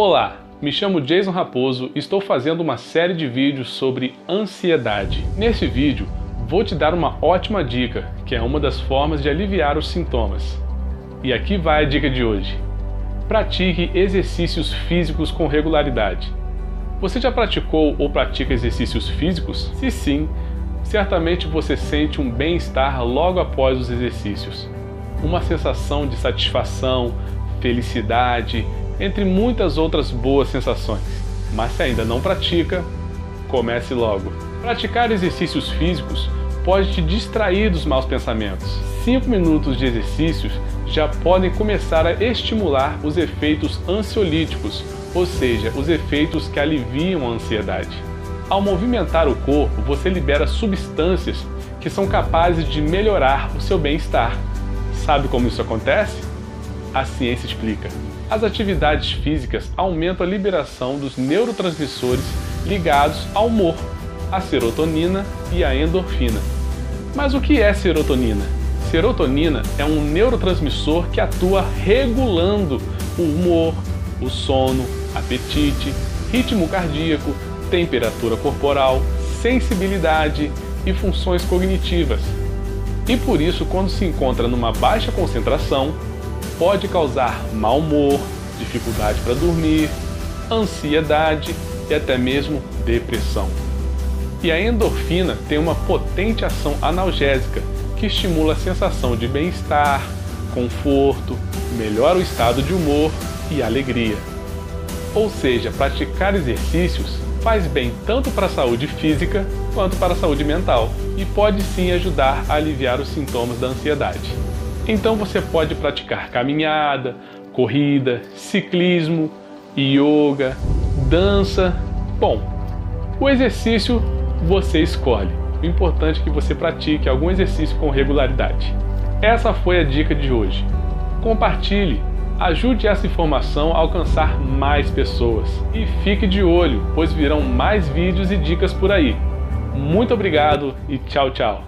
Olá, me chamo Jason Raposo e estou fazendo uma série de vídeos sobre ansiedade. Nesse vídeo, vou te dar uma ótima dica, que é uma das formas de aliviar os sintomas. E aqui vai a dica de hoje. Pratique exercícios físicos com regularidade. Você já praticou ou pratica exercícios físicos? Se sim, certamente você sente um bem-estar logo após os exercícios. Uma sensação de satisfação, felicidade entre muitas outras boas sensações. Mas se ainda não pratica, comece logo. Praticar exercícios físicos pode te distrair dos maus pensamentos. 5 minutos de exercícios já podem começar a estimular os efeitos ansiolíticos, ou seja, os efeitos que aliviam a ansiedade. Ao movimentar o corpo, você libera substâncias que são capazes de melhorar o seu bem-estar. Sabe como isso acontece? A ciência explica. As atividades físicas aumentam a liberação dos neurotransmissores ligados ao humor, a serotonina e a endorfina. Mas o que é serotonina? Serotonina é um neurotransmissor que atua regulando o humor, o sono, apetite, ritmo cardíaco, temperatura corporal, sensibilidade e funções cognitivas. E por isso, quando se encontra numa baixa concentração, pode causar mau humor, dificuldade para dormir, ansiedade e até mesmo depressão. E a endorfina tem uma potente ação analgésica que estimula a sensação de bem-estar, conforto, melhora o estado de humor e alegria. Ou seja, praticar exercícios faz bem tanto para a saúde física quanto para a saúde mental e pode sim ajudar a aliviar os sintomas da ansiedade. Então você pode praticar caminhada, corrida, ciclismo, yoga, dança. Bom, o exercício você escolhe. O importante é que você pratique algum exercício com regularidade. Essa foi a dica de hoje. Compartilhe, ajude essa informação a alcançar mais pessoas. E fique de olho, pois virão mais vídeos e dicas por aí. Muito obrigado e tchau, tchau.